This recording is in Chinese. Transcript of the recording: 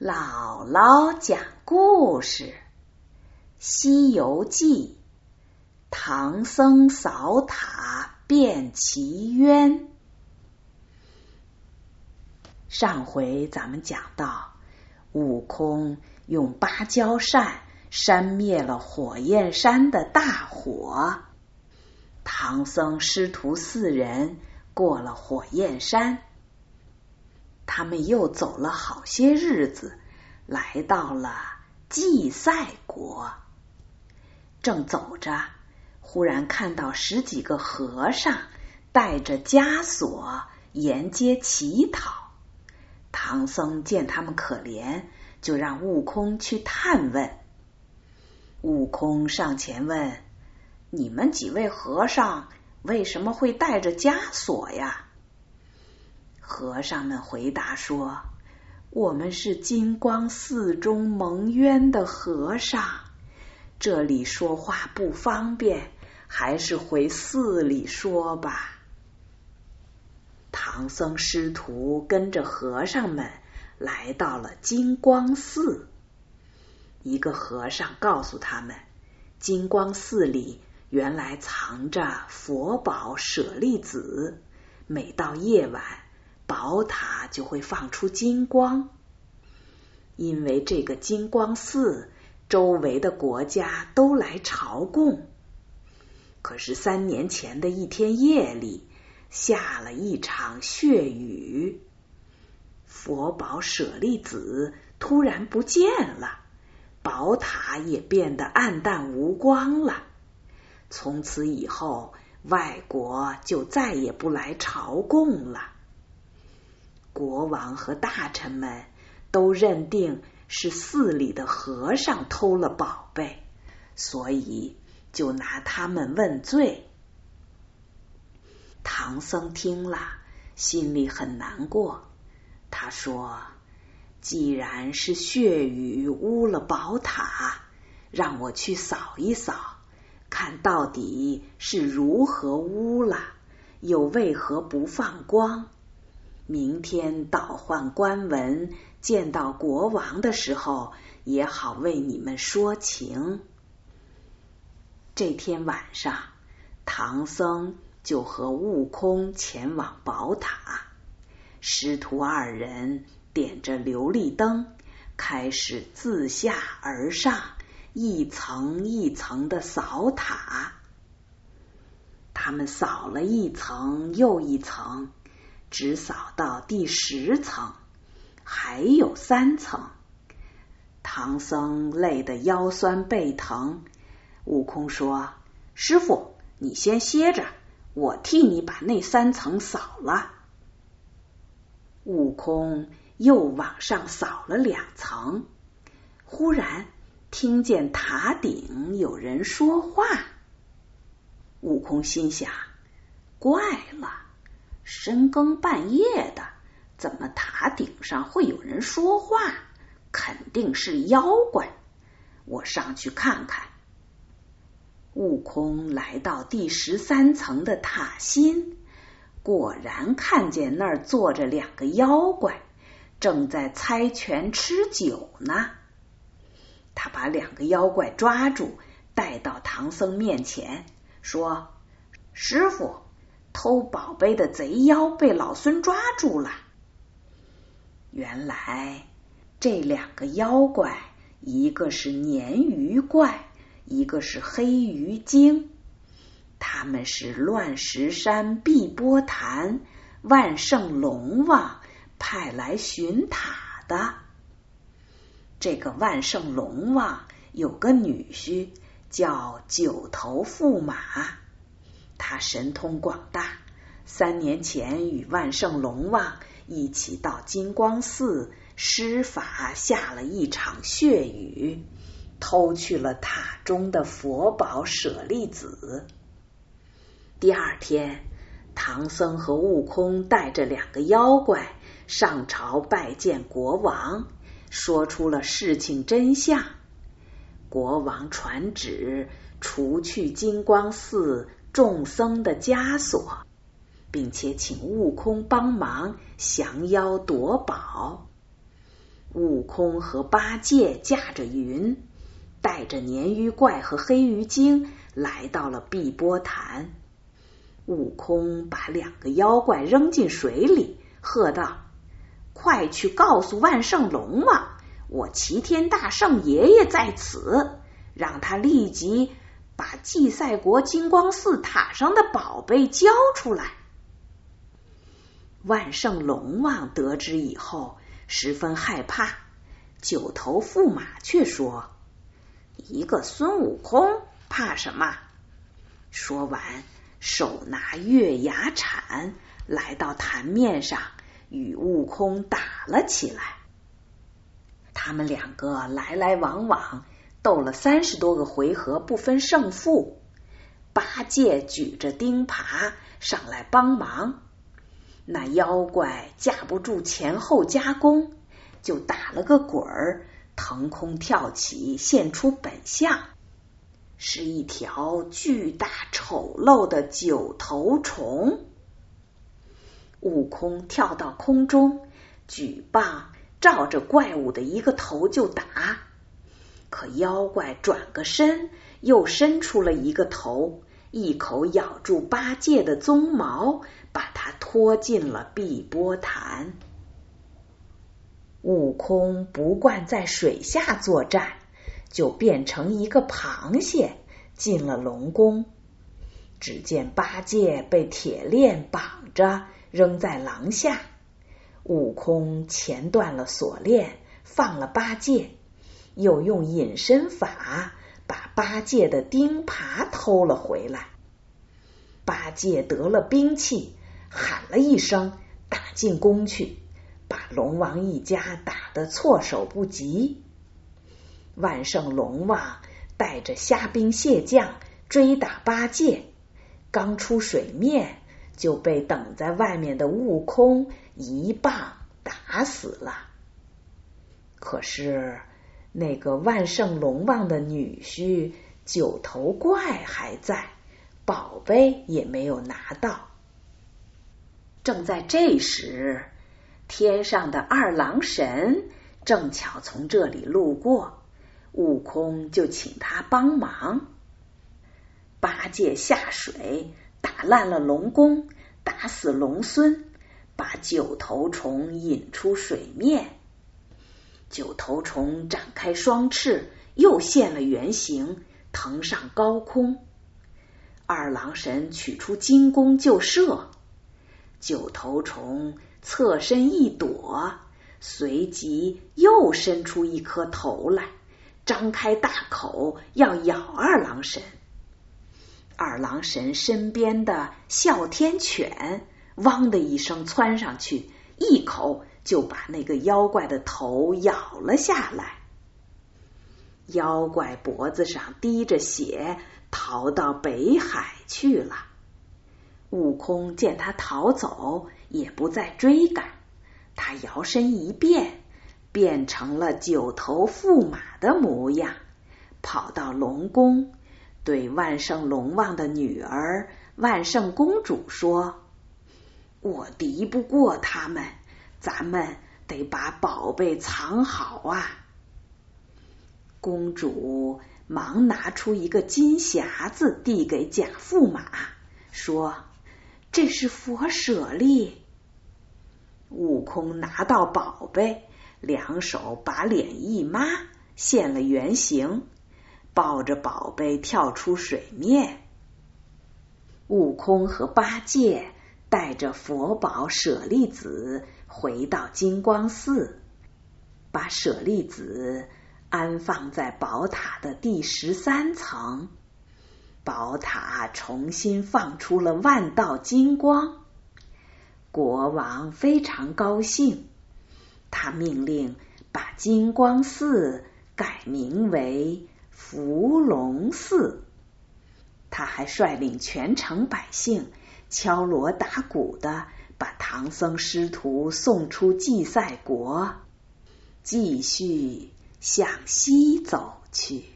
姥姥讲故事，《西游记》，唐僧扫塔变奇冤。上回咱们讲到，悟空用芭蕉扇扇灭了火焰山的大火，唐僧师徒四人过了火焰山。他们又走了好些日子，来到了祭赛国。正走着，忽然看到十几个和尚带着枷锁沿街乞讨。唐僧见他们可怜，就让悟空去探问。悟空上前问：“你们几位和尚为什么会带着枷锁呀？”和尚们回答说：“我们是金光寺中蒙冤的和尚，这里说话不方便，还是回寺里说吧。”唐僧师徒跟着和尚们来到了金光寺。一个和尚告诉他们，金光寺里原来藏着佛宝舍利子，每到夜晚。宝塔就会放出金光，因为这个金光寺周围的国家都来朝贡。可是三年前的一天夜里，下了一场血雨，佛宝舍利子突然不见了，宝塔也变得暗淡无光了。从此以后，外国就再也不来朝贡了。国王和大臣们都认定是寺里的和尚偷了宝贝，所以就拿他们问罪。唐僧听了，心里很难过。他说：“既然是血雨污了宝塔，让我去扫一扫，看到底是如何污了，又为何不放光？”明天倒换官文，见到国王的时候，也好为你们说情。这天晚上，唐僧就和悟空前往宝塔，师徒二人点着琉璃灯，开始自下而上，一层一层的扫塔。他们扫了一层又一层。只扫到第十层，还有三层。唐僧累得腰酸背疼。悟空说：“师傅，你先歇着，我替你把那三层扫了。”悟空又往上扫了两层，忽然听见塔顶有人说话。悟空心想：怪了。深更半夜的，怎么塔顶上会有人说话？肯定是妖怪。我上去看看。悟空来到第十三层的塔心，果然看见那儿坐着两个妖怪，正在猜拳吃酒呢。他把两个妖怪抓住，带到唐僧面前，说：“师傅。”偷宝贝的贼妖被老孙抓住了。原来这两个妖怪，一个是鲶鱼怪，一个是黑鱼精。他们是乱石山碧波潭万圣龙王派来寻塔的。这个万圣龙王有个女婿叫九头驸马。他神通广大，三年前与万圣龙王一起到金光寺施法，下了一场血雨，偷去了塔中的佛宝舍利子。第二天，唐僧和悟空带着两个妖怪上朝拜见国王，说出了事情真相。国王传旨，除去金光寺。众僧的枷锁，并且请悟空帮忙降妖夺宝。悟空和八戒驾着云，带着鲶鱼怪和黑鱼精来到了碧波潭。悟空把两个妖怪扔进水里，喝道：“快去告诉万圣龙王，我齐天大圣爷爷在此，让他立即把祭赛国金光寺塔上的宝贝交出来。”万圣龙王得知以后十分害怕，九头驸马却说：“一个孙悟空怕什么？”说完。手拿月牙铲来到潭面上，与悟空打了起来。他们两个来来往往斗了三十多个回合，不分胜负。八戒举着钉耙上来帮忙，那妖怪架不住前后夹攻，就打了个滚儿，腾空跳起，现出本相。是一条巨大丑陋的九头虫。悟空跳到空中，举棒照着怪物的一个头就打，可妖怪转个身，又伸出了一个头，一口咬住八戒的鬃毛，把他拖进了碧波潭。悟空不惯在水下作战。就变成一个螃蟹进了龙宫。只见八戒被铁链绑着扔在廊下，悟空钳断了锁链，放了八戒，又用隐身法把八戒的钉耙偷了回来。八戒得了兵器，喊了一声，打进宫去，把龙王一家打得措手不及。万圣龙王带着虾兵蟹将追打八戒，刚出水面就被等在外面的悟空一棒打死了。可是那个万圣龙王的女婿九头怪还在，宝贝也没有拿到。正在这时，天上的二郎神正巧从这里路过。悟空就请他帮忙，八戒下水打烂了龙宫，打死龙孙，把九头虫引出水面。九头虫展开双翅，又现了原形，腾上高空。二郎神取出金弓就射，九头虫侧身一躲，随即又伸出一颗头来。张开大口要咬二郎神，二郎神身边的哮天犬汪的一声窜上去，一口就把那个妖怪的头咬了下来。妖怪脖子上滴着血，逃到北海去了。悟空见他逃走，也不再追赶，他摇身一变。变成了九头驸马的模样，跑到龙宫，对万圣龙王的女儿万圣公主说：“我敌不过他们，咱们得把宝贝藏好啊！”公主忙拿出一个金匣子，递给假驸马，说：“这是佛舍利。”悟空拿到宝贝。两手把脸一抹，现了原形，抱着宝贝跳出水面。悟空和八戒带着佛宝舍利子回到金光寺，把舍利子安放在宝塔的第十三层。宝塔重新放出了万道金光，国王非常高兴。他命令把金光寺改名为伏龙寺。他还率领全城百姓敲锣打鼓的把唐僧师徒送出祭赛国，继续向西走去。